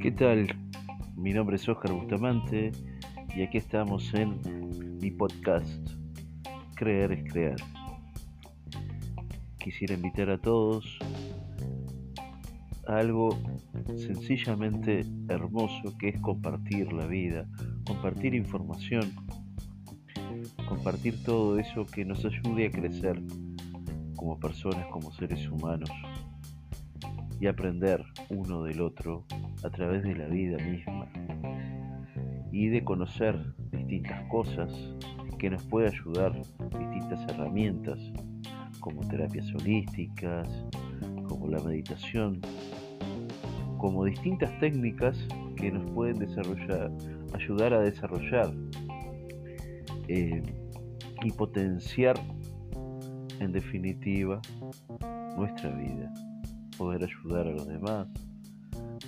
¿Qué tal? Mi nombre es Oscar Bustamante y aquí estamos en mi podcast Creer es Crear. Quisiera invitar a todos a algo sencillamente hermoso que es compartir la vida, compartir información, compartir todo eso que nos ayude a crecer como personas, como seres humanos y aprender uno del otro a través de la vida misma y de conocer distintas cosas que nos puede ayudar, distintas herramientas como terapias holísticas, como la meditación, como distintas técnicas que nos pueden desarrollar, ayudar a desarrollar eh, y potenciar en definitiva nuestra vida, poder ayudar a los demás,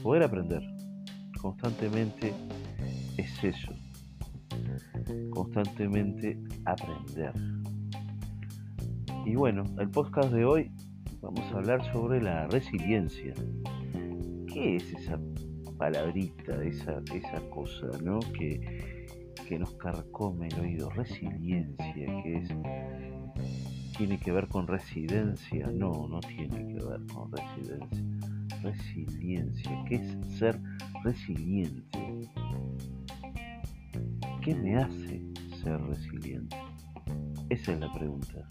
poder aprender constantemente es eso, constantemente aprender. Y bueno, el podcast de hoy vamos a hablar sobre la resiliencia. ¿Qué es esa palabrita, esa, esa cosa, ¿no? Que, que nos carcome el oído, resiliencia, que es tiene que ver con residencia, no, no tiene que ver con residencia. Resiliencia, ¿qué es ser resiliente? ¿Qué me hace ser resiliente? Esa es la pregunta.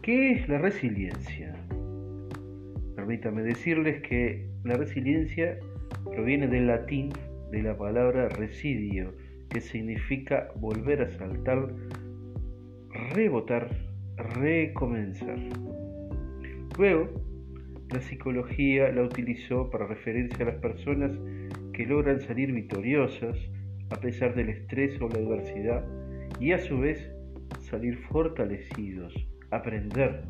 ¿Qué es la resiliencia? Permítame decirles que la resiliencia proviene del latín de la palabra residio, que significa volver a saltar, rebotar, recomenzar. Luego, la psicología la utilizó para referirse a las personas que logran salir victoriosas a pesar del estrés o la adversidad y a su vez salir fortalecidos, aprender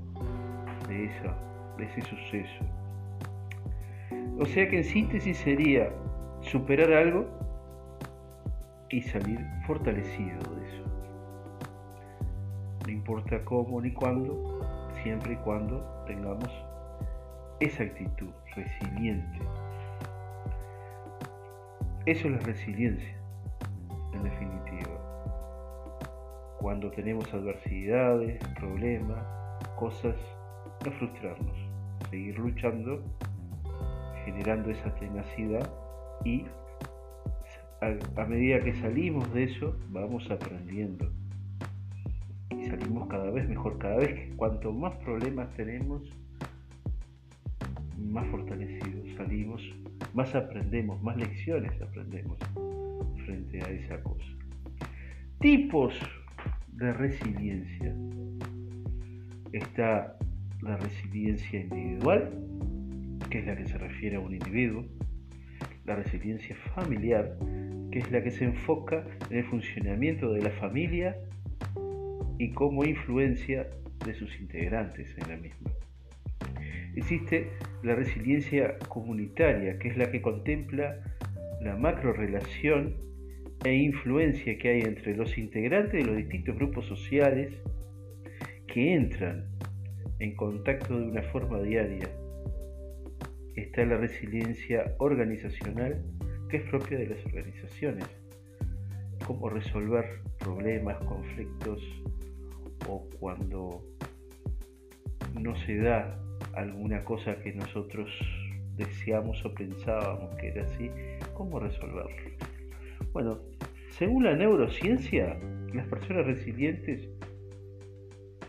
de, de ese suceso. O sea que en síntesis sería superar algo y salir fortalecido de eso. No importa cómo ni cuándo, siempre y cuando tengamos esa actitud resiliente. Eso es la resiliencia, en definitiva. Cuando tenemos adversidades, problemas, cosas, no frustrarnos, seguir luchando, generando esa tenacidad y a, medida que salimos de eso, vamos aprendiendo. Y salimos cada vez mejor, cada vez que cuanto más problemas tenemos, más fortalecidos salimos, más aprendemos, más lecciones aprendemos frente a esa cosa. Tipos de resiliencia. Está la resiliencia individual, que es la que se refiere a un individuo, la resiliencia familiar, que es la que se enfoca en el funcionamiento de la familia y como influencia de sus integrantes en la misma. Existe la resiliencia comunitaria, que es la que contempla la macrorelación e influencia que hay entre los integrantes de los distintos grupos sociales que entran en contacto de una forma diaria está la resiliencia organizacional que es propia de las organizaciones. Cómo resolver problemas, conflictos o cuando no se da alguna cosa que nosotros deseamos o pensábamos que era así, cómo resolverlo. Bueno, según la neurociencia, las personas resilientes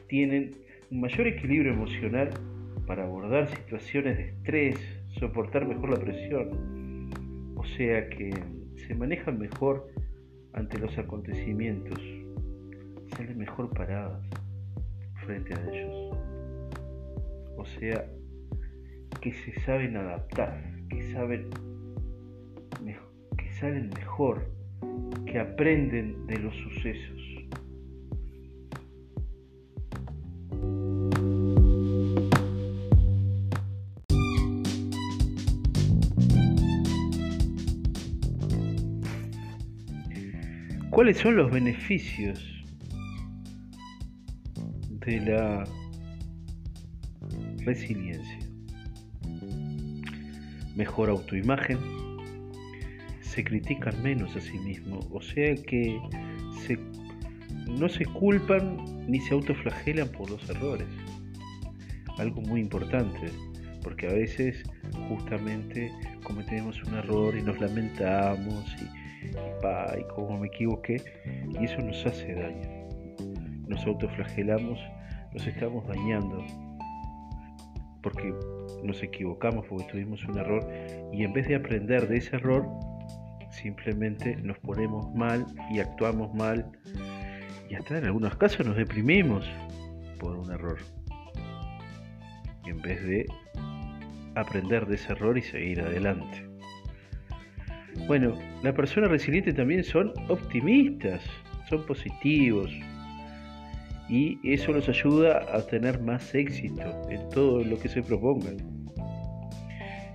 tienen un mayor equilibrio emocional para abordar situaciones de estrés, soportar mejor la presión, o sea que se manejan mejor ante los acontecimientos, salen mejor paradas frente a ellos, o sea que se saben adaptar, que saben que salen mejor, que aprenden de los sucesos. ¿Cuáles son los beneficios de la resiliencia? Mejor autoimagen, se critican menos a sí mismos, o sea que no se culpan ni se autoflagelan por los errores. Algo muy importante, porque a veces justamente cometemos un error y nos lamentamos y, y, y como me equivoqué, y eso nos hace daño. Nos autoflagelamos, nos estamos dañando porque nos equivocamos, porque tuvimos un error y en vez de aprender de ese error, simplemente nos ponemos mal y actuamos mal y hasta en algunos casos nos deprimimos por un error. En vez de aprender de ese error y seguir adelante. Bueno, las personas resilientes también son optimistas, son positivos y eso los ayuda a tener más éxito en todo lo que se propongan.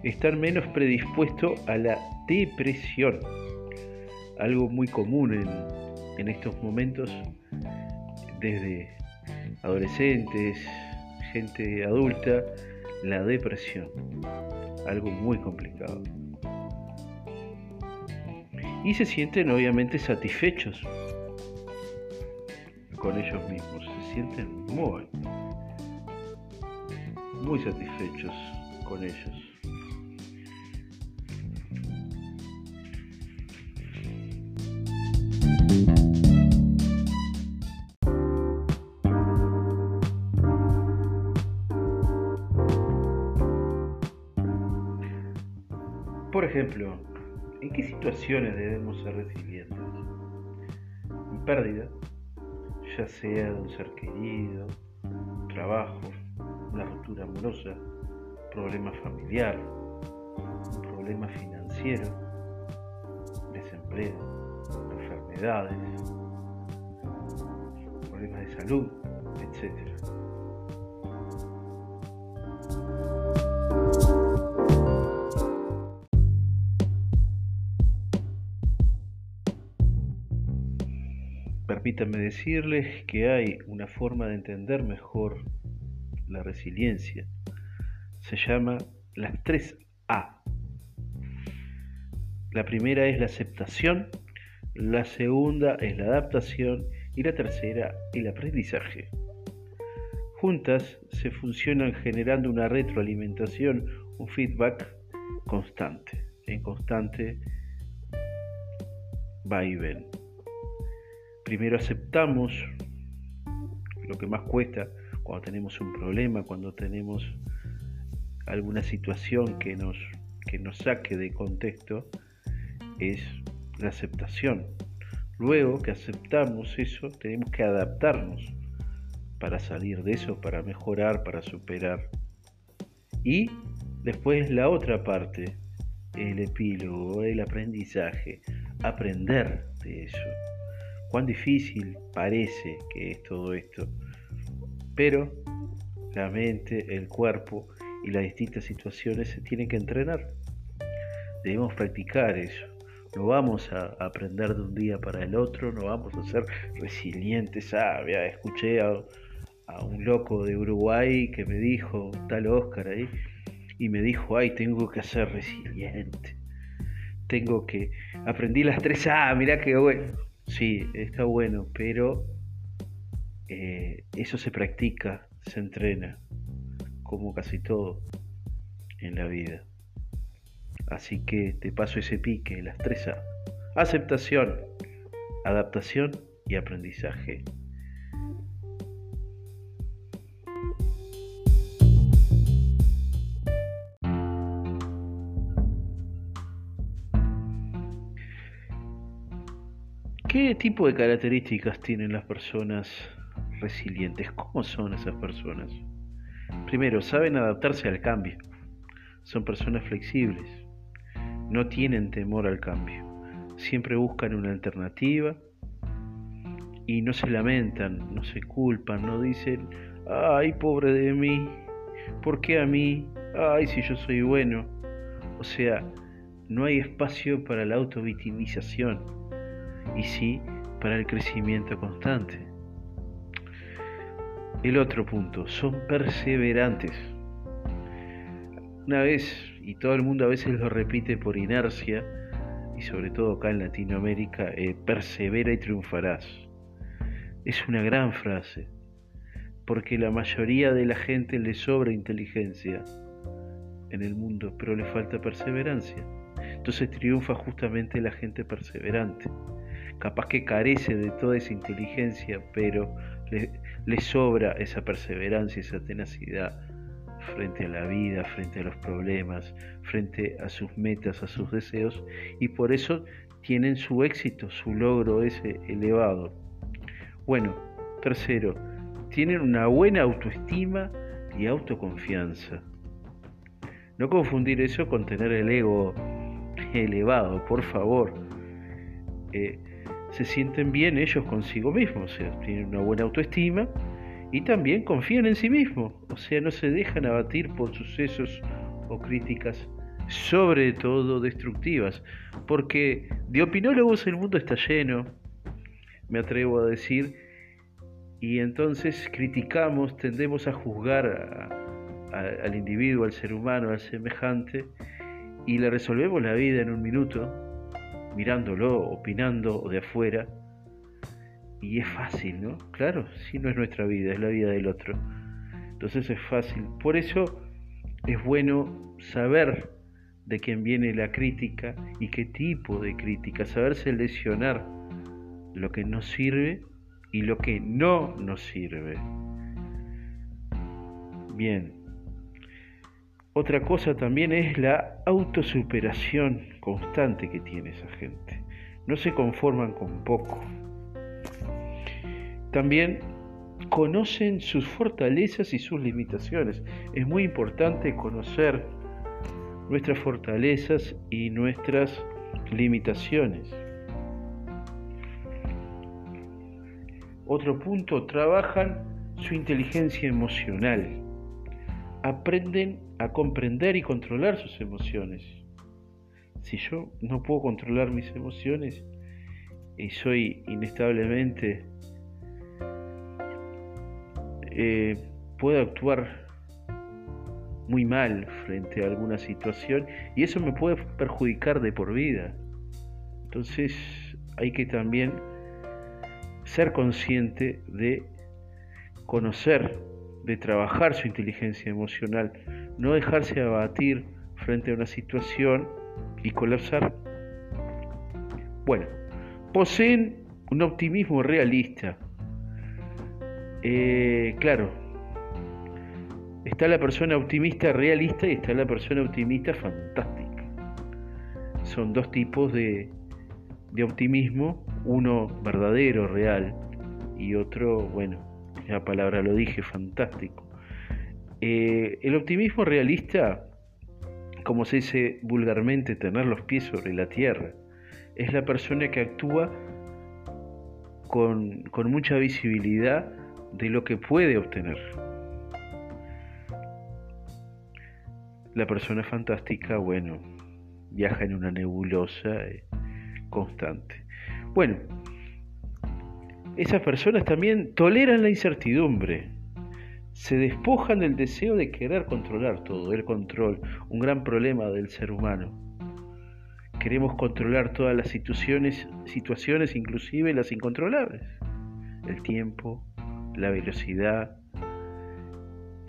Están menos predispuestos a la depresión, algo muy común en, en estos momentos desde adolescentes, gente adulta, la depresión, algo muy complicado. Y se sienten obviamente satisfechos con ellos mismos, se sienten muy, muy satisfechos con ellos. Por ejemplo, ¿en qué situaciones debemos ser resilientes? En pérdida, ya sea de un ser querido, trabajo, una ruptura amorosa, problema familiar, un problema financiero, desempleo, enfermedades, problemas de salud, etc. Permítanme decirles que hay una forma de entender mejor la resiliencia. Se llama las tres A. La primera es la aceptación, la segunda es la adaptación y la tercera el aprendizaje. Juntas se funcionan generando una retroalimentación, un feedback constante, en constante va y ven primero aceptamos lo que más cuesta cuando tenemos un problema, cuando tenemos alguna situación que nos, que nos saque de contexto, es la aceptación. Luego que aceptamos eso, tenemos que adaptarnos para salir de eso, para mejorar, para superar. Y después la otra parte, el epílogo, el aprendizaje, aprender de eso cuán difícil parece que es todo esto. Pero la mente, el cuerpo y las distintas situaciones se tienen que entrenar. Debemos practicar eso. No vamos a aprender de un día para el otro, no vamos a ser resilientes. Ah, escuché a, un loco de Uruguay que me dijo, tal Oscar ahí, y me dijo, ay, tengo que ser resiliente. Tengo que... Aprendí las tres A, mirá que bueno. Sí, está bueno, pero eh, eso se practica, se entrena, como casi todo en la vida. Así que te paso ese pique, las tres A. Aceptación, adaptación y aprendizaje. ¿Qué tipo de características tienen las personas resilientes? ¿Cómo son esas personas? Primero, saben adaptarse al cambio. Son personas flexibles. No tienen temor al cambio. Siempre buscan una alternativa y no se lamentan, no se culpan, no dicen, ay, pobre de mí, ¿por qué a mí? Ay, si yo soy bueno. O sea, no hay espacio para la autovictimización y sí para el crecimiento constante. El otro punto, son perseverantes. Una vez, y todo el mundo a veces lo repite por inercia, y sobre todo acá en Latinoamérica, eh, persevera y triunfarás. Es una gran frase, porque la mayoría de la gente le sobra inteligencia en el mundo, pero le falta perseverancia. Entonces triunfa justamente la gente perseverante. Capaz que carece de toda esa inteligencia, pero le, sobra esa perseverancia, esa tenacidad frente a la vida, frente a los problemas, frente a sus metas, a sus deseos, y por eso tienen su éxito, su logro ese elevado. Bueno, tercero, tienen una buena autoestima y autoconfianza. No confundir eso con tener el ego elevado, por favor. Eh, se sienten bien ellos consigo mismos, o sea, tienen una buena autoestima y también confían en sí mismos, o sea, no se dejan abatir por sucesos o críticas, sobre todo destructivas, porque de opinólogos el mundo está lleno, me atrevo a decir, y entonces criticamos, tendemos a juzgar al individuo, al ser humano, al semejante, y le resolvemos la vida en un minuto, mirándolo, opinando de afuera, y es fácil, ¿no? Claro, si no es nuestra vida, es la vida del otro. Entonces es fácil. Por eso es bueno saber de quién viene la crítica y qué tipo de crítica, saber seleccionar lo que nos sirve y lo que no nos sirve. Bien. Otra cosa también es la autosuperación constante que tiene esa gente. No se conforman con poco también conocen sus fortalezas y sus limitaciones. Es muy importante conocer nuestras fortalezas y nuestras limitaciones. Otro punto, trabajan su inteligencia emocional. Aprenden a comprender y controlar sus emociones. Si yo no puedo controlar mis emociones y soy inestablemente eh, puedo actuar muy mal frente a alguna situación y eso me puede perjudicar de por vida. Entonces hay que también ser consciente de conocer, de trabajar su inteligencia emocional, no dejarse abatir frente a una situación y colapsar. Bueno, poseen un optimismo realista, eh, claro, está la persona optimista realista y está la persona optimista fantástica. Son dos tipos de, optimismo, uno verdadero, real, y otro, bueno, la palabra lo dije, fantástico. Eh, el optimismo realista, como se dice vulgarmente, tener los pies sobre la tierra, es la persona que actúa con, mucha visibilidad de lo que puede obtener. La persona fantástica, bueno, viaja en una nebulosa eh, constante. Bueno, esas personas también toleran la incertidumbre, se despojan del deseo de querer controlar todo, el control, un gran problema del ser humano. Queremos controlar todas las situaciones, situaciones inclusive las incontrolables. El tiempo, la velocidad,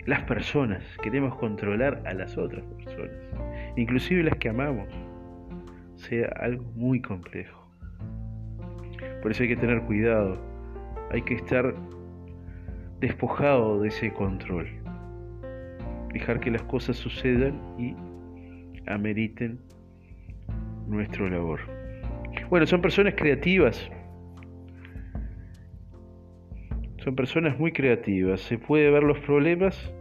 las personas, queremos controlar a las otras personas, inclusive las que amamos, sea algo muy complejo. Por eso hay que tener cuidado, hay que estar despojado de ese control, dejar que las cosas sucedan y ameriten nuestro labor. Bueno, son personas creativas, son personas muy creativas, se puede ver los problemas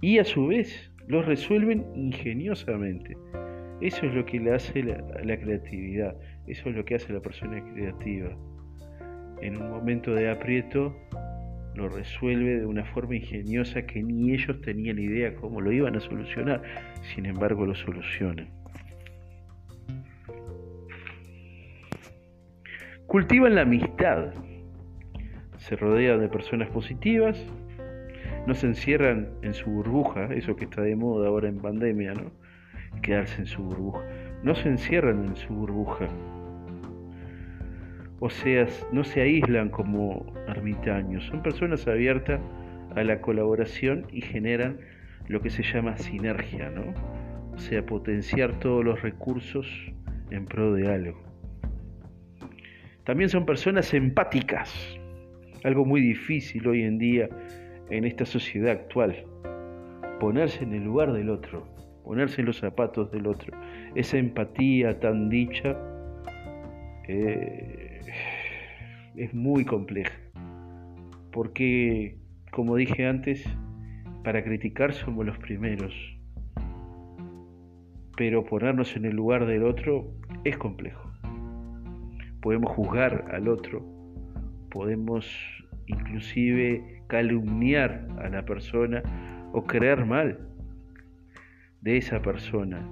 y a su vez los resuelven ingeniosamente. Eso es lo que le hace la, creatividad, eso es lo que hace la persona creativa. En un momento de aprieto lo resuelve de una forma ingeniosa que ni ellos tenían idea cómo lo iban a solucionar, sin embargo lo solucionan. Cultivan la amistad, se rodean de personas positivas, no se encierran en su burbuja, eso que está de moda ahora en pandemia, ¿no? Quedarse en su burbuja. No se encierran en su burbuja. O sea, no se aíslan como ermitaños, son personas abiertas a la colaboración y generan lo que se llama sinergia, ¿no? O sea, potenciar todos los recursos en pro de algo. También son personas empáticas, algo muy difícil hoy en día en esta sociedad actual. Ponerse en el lugar del otro, ponerse en los zapatos del otro. Esa empatía tan dicha eh, es muy compleja. Porque, como dije antes, para criticar somos los primeros. Pero ponernos en el lugar del otro es complejo. Podemos juzgar al otro, podemos inclusive calumniar a la persona o creer mal de esa persona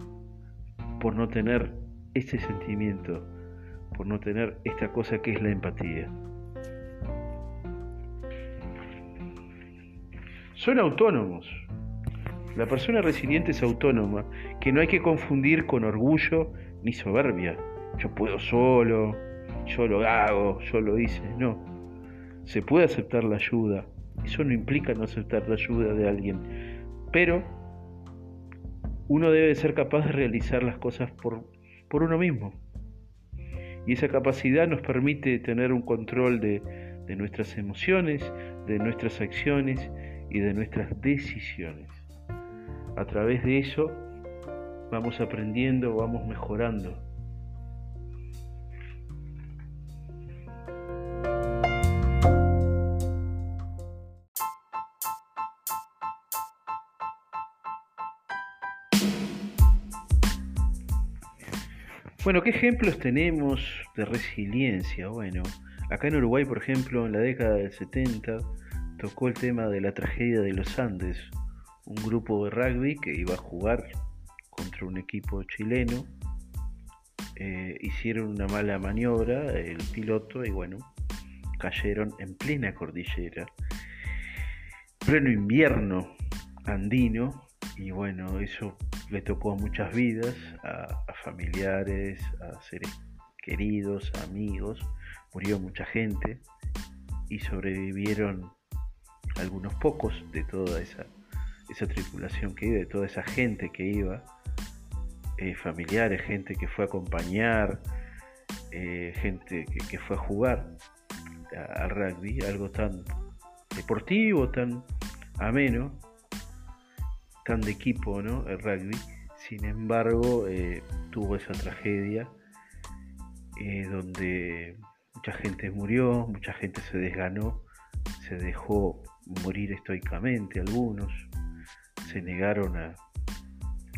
por no tener ese sentimiento, por no tener esta cosa que es la empatía. Son autónomos. La persona resiliente es autónoma, que no hay que confundir con orgullo ni soberbia. Yo puedo solo, yo lo hago, yo lo hice. No. Se puede aceptar la ayuda. Eso no implica no aceptar la ayuda de alguien. Pero uno debe ser capaz de realizar las cosas por, por uno mismo. Y esa capacidad nos permite tener un control de, nuestras emociones, de nuestras acciones y de nuestras decisiones. A través de eso vamos aprendiendo, vamos mejorando. Bueno, ¿qué ejemplos tenemos de resiliencia? Bueno, acá en Uruguay, por ejemplo, en la década del 70 tocó el tema de la tragedia de los Andes, un grupo de rugby que iba a jugar contra un equipo chileno. Eh, hicieron una mala maniobra el piloto y bueno, cayeron en plena cordillera, pleno invierno andino y bueno, eso le tocó a muchas vidas, a, familiares, a seres queridos, amigos, murió mucha gente y sobrevivieron algunos pocos de toda esa, tripulación que iba, de toda esa gente que iba, eh, familiares, gente que fue a acompañar, eh, gente que, fue a jugar al rugby, algo tan deportivo, tan ameno, tan de equipo, ¿no? El rugby. Sin embargo, eh, tuvo esa tragedia donde mucha gente murió, mucha gente se desganó, se dejó morir estoicamente algunos, se negaron a,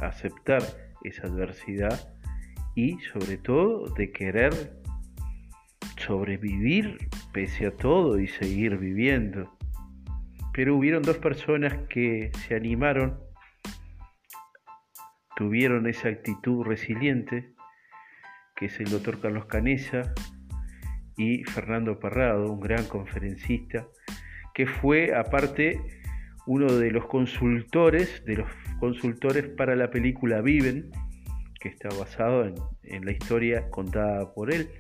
aceptar esa adversidad y sobre todo de querer sobrevivir pese a todo y seguir viviendo. Pero hubieron dos personas que se animaron, tuvieron esa actitud resiliente, que es el doctor Carlos Canesa y Fernando Parrado, un gran conferencista, que fue aparte uno de los consultores, de los consultores para la película Viven, que está basado en, la historia contada por él,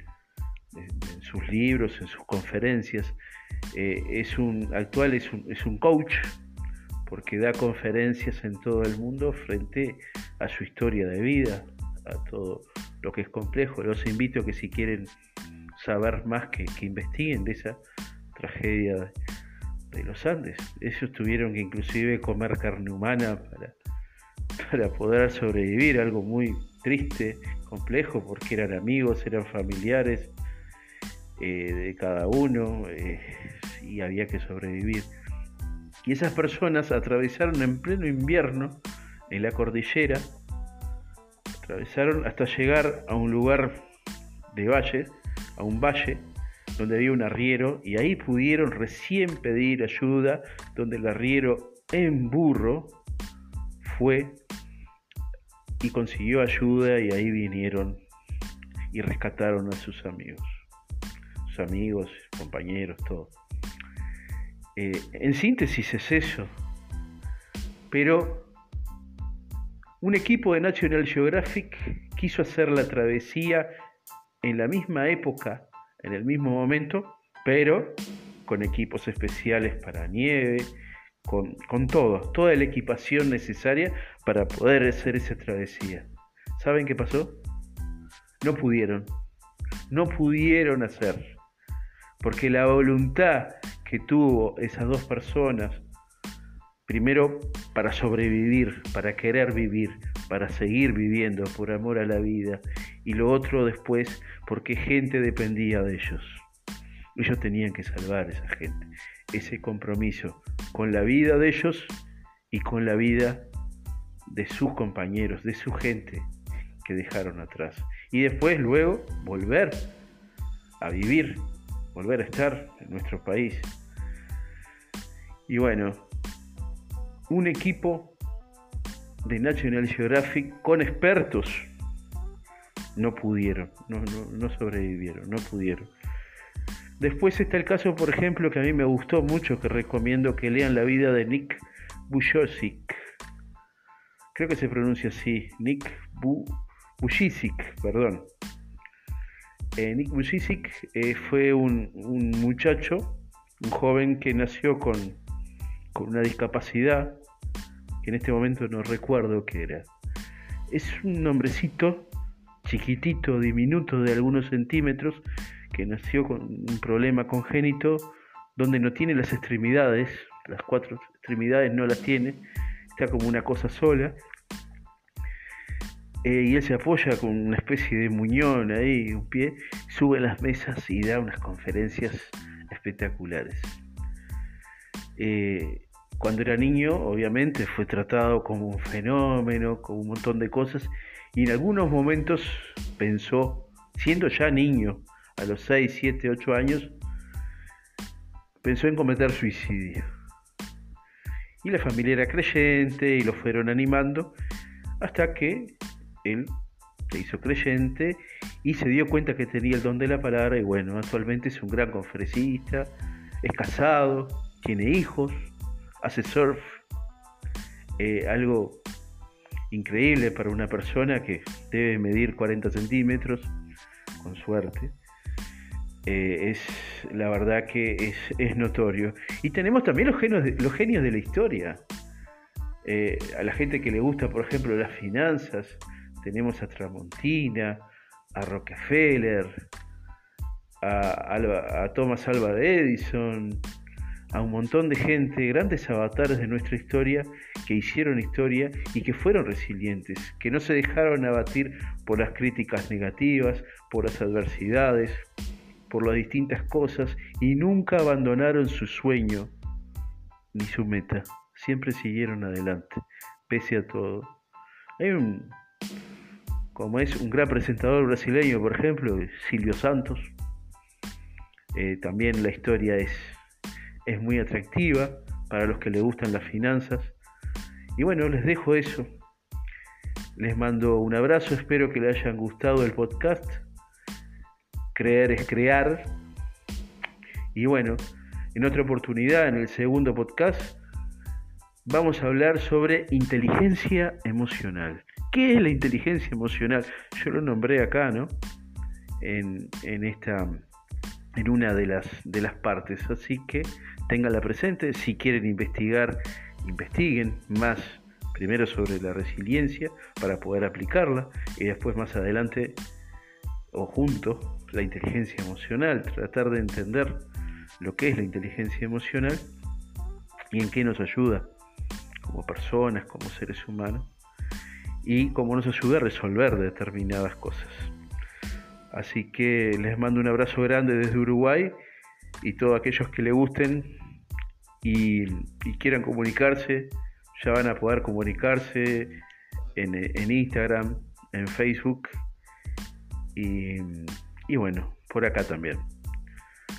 en, sus libros, en sus conferencias. Eh, es un actual es un, es un coach porque da conferencias en todo el mundo frente a su historia de vida, a todo lo que es complejo. Los invito a que si quieren saber más que, investiguen de esa tragedia de los Andes. Ellos tuvieron que inclusive comer carne humana para, para poder sobrevivir, algo muy triste, complejo, porque eran amigos, eran familiares eh, de cada uno eh, y había que sobrevivir. Y esas personas atravesaron en pleno invierno en la cordillera, atravesaron hasta llegar a un lugar de valle, a un valle, donde había un arriero y ahí pudieron recién pedir ayuda, donde el arriero en burro fue y consiguió ayuda y ahí vinieron y rescataron a sus amigos. sus amigos, compañeros, todo. Eh, en síntesis es eso. Pero un equipo de National Geographic quiso hacer la travesía en la misma época, en el mismo momento, pero con equipos especiales para nieve, con, con todo, toda la equipación necesaria para poder hacer esa travesía. ¿Saben qué pasó? No pudieron, no pudieron hacer, porque la voluntad que tuvo esas dos personas, primero para sobrevivir, para querer vivir, para seguir viviendo por amor a la vida, y lo otro después porque gente dependía de ellos. Ellos tenían que salvar a esa gente. Ese compromiso con la vida de ellos y con la vida de sus compañeros, de su gente que dejaron atrás. Y después, luego, volver a vivir, volver a estar en nuestro país. Y bueno, un equipo de National Geographic con expertos no pudieron, no, no sobrevivieron, no pudieron. Después está el caso, por ejemplo, que a mí me gustó mucho, que recomiendo que lean la vida de Nick Bujosic. Creo que se pronuncia así, Nick Bujicic, perdón. Eh, Nick Bujicic eh, fue un, muchacho, un joven que nació con, con una discapacidad, que en este momento no recuerdo qué era. Es un nombrecito chiquitito, diminuto, de algunos centímetros, que nació con un problema congénito donde no tiene las extremidades, las cuatro extremidades no las tiene, está como una cosa sola. Eh, y él se apoya con una especie de muñón ahí, un pie, sube a las mesas y da unas conferencias espectaculares. Eh, cuando era niño, obviamente, fue tratado como un fenómeno, como un montón de cosas, y en algunos momentos pensó, siendo ya niño, a los 6, 7, 8 años, pensó en cometer suicidio. Y la familia era creyente y lo fueron animando hasta que él se hizo creyente y se dio cuenta que tenía el don de la palabra y bueno, actualmente es un gran conferencista, es casado, tiene hijos, hace surf, eh, algo increíble para una persona que debe medir 40 centímetros, con suerte. Eh, es la verdad que es, notorio. Y tenemos también los genios de, los genios de la historia. Eh, a la gente que le gusta, por ejemplo, las finanzas, tenemos a Tramontina, a Rockefeller, a, Thomas Alva Edison, a un montón de gente, grandes avatares de nuestra historia que hicieron historia y que fueron resilientes, que no se dejaron abatir por las críticas negativas, por las adversidades, por las distintas cosas y nunca abandonaron su sueño ni su meta. Siempre siguieron adelante, pese a todo. Hay un, como es un gran presentador brasileño, por ejemplo, Silvio Santos. Eh, también la historia es, es muy atractiva para los que le gustan las finanzas. Y bueno, les dejo eso. Les mando un abrazo, espero que les hayan gustado el podcast creer es crear. Y bueno, en otra oportunidad, en el segundo podcast, vamos a hablar sobre inteligencia emocional. ¿Qué es la inteligencia emocional? Yo lo nombré acá, ¿no? En, esta, en una de las, de las partes. Así que tenganla presente. Si quieren investigar, investiguen más primero sobre la resiliencia para poder aplicarla y después más adelante o juntos la inteligencia emocional, tratar de entender lo que es la inteligencia emocional y en qué nos ayuda como personas, como seres humanos y cómo nos ayuda a resolver determinadas cosas. Así que les mando un abrazo grande desde Uruguay y todos aquellos que le gusten y, quieran comunicarse, ya van a poder comunicarse en, Instagram, en Facebook y y bueno, por acá también.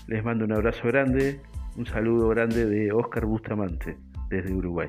Les mando un abrazo grande, un saludo grande de Oscar Bustamante desde Uruguay.